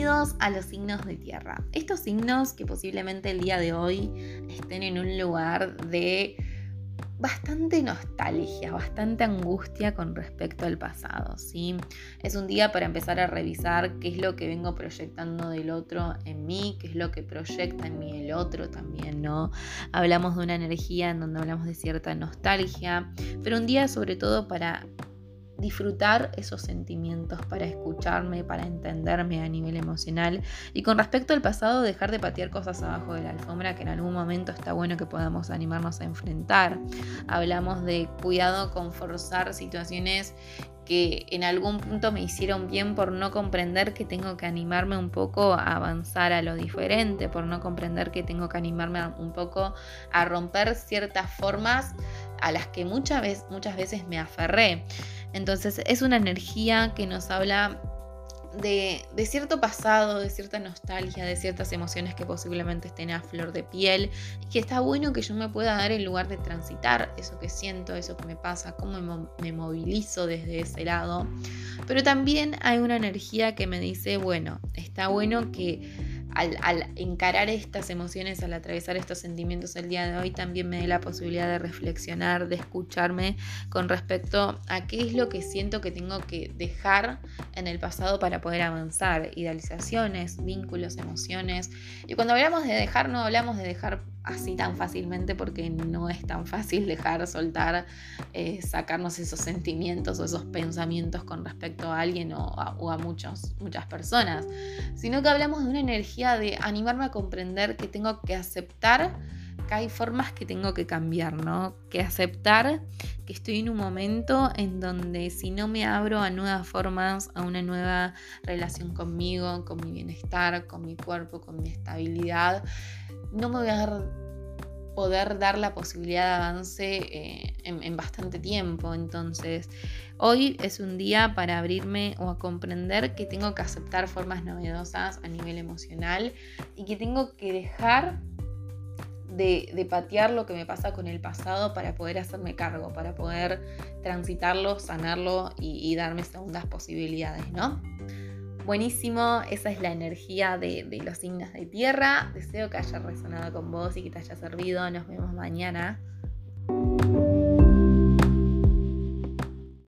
Bienvenidos a los signos de tierra. Estos signos que posiblemente el día de hoy estén en un lugar de bastante nostalgia, bastante angustia con respecto al pasado, ¿sí? Es un día para empezar a revisar qué es lo que vengo proyectando del otro en mí, qué es lo que proyecta en mí el otro también, ¿no? Hablamos de una energía en donde hablamos de cierta nostalgia, pero un día sobre todo para disfrutar esos sentimientos, para escucharme, para entenderme a nivel emocional. Y con respecto al pasado, dejar de patear cosas abajo de la alfombra que en algún momento está bueno que podamos animarnos a enfrentar. Hablamos de cuidado con forzar situaciones que en algún punto me hicieron bien por no comprender que tengo que animarme un poco a avanzar a lo diferente, por no comprender que tengo que animarme un poco a romper ciertas formas a las que muchas veces, muchas veces me aferré. Entonces es una energía que nos habla de, cierto pasado, de cierta nostalgia, de ciertas emociones que posiblemente estén a flor de piel y que está bueno que yo me pueda dar el lugar de transitar eso que siento, eso que me pasa, cómo me movilizo desde ese lado. Pero también hay una energía que me dice, bueno, está bueno que al, encarar estas emociones, al atravesar estos sentimientos el día de hoy, también me dé la posibilidad de reflexionar, de escucharme con respecto a qué es lo que siento que tengo que dejar en el pasado para poder avanzar. Idealizaciones, vínculos, emociones. Y cuando hablamos de dejar, no hablamos de dejar así tan fácilmente porque no es tan fácil dejar, soltar, eh, sacarnos esos sentimientos o esos pensamientos con respecto a alguien o a, muchos, muchas personas, sino que hablamos de una energía de animarme a comprender que tengo que aceptar hay formas que tengo que cambiar, ¿no? Que aceptar que estoy en un momento en donde si no me abro a nuevas formas, a una nueva relación conmigo, con mi bienestar, con mi cuerpo, con mi estabilidad, no me voy a poder dar la posibilidad de avance eh, en, bastante tiempo. Entonces, hoy es un día para abrirme o a comprender que tengo que aceptar formas novedosas a nivel emocional y que tengo que dejar de, patear lo que me pasa con el pasado para poder hacerme cargo, para poder transitarlo, sanarlo y, darme segundas posibilidades, ¿no? Buenísimo, esa es la energía de, los signos de tierra. Deseo que haya resonado con vos y que te haya servido. Nos vemos mañana.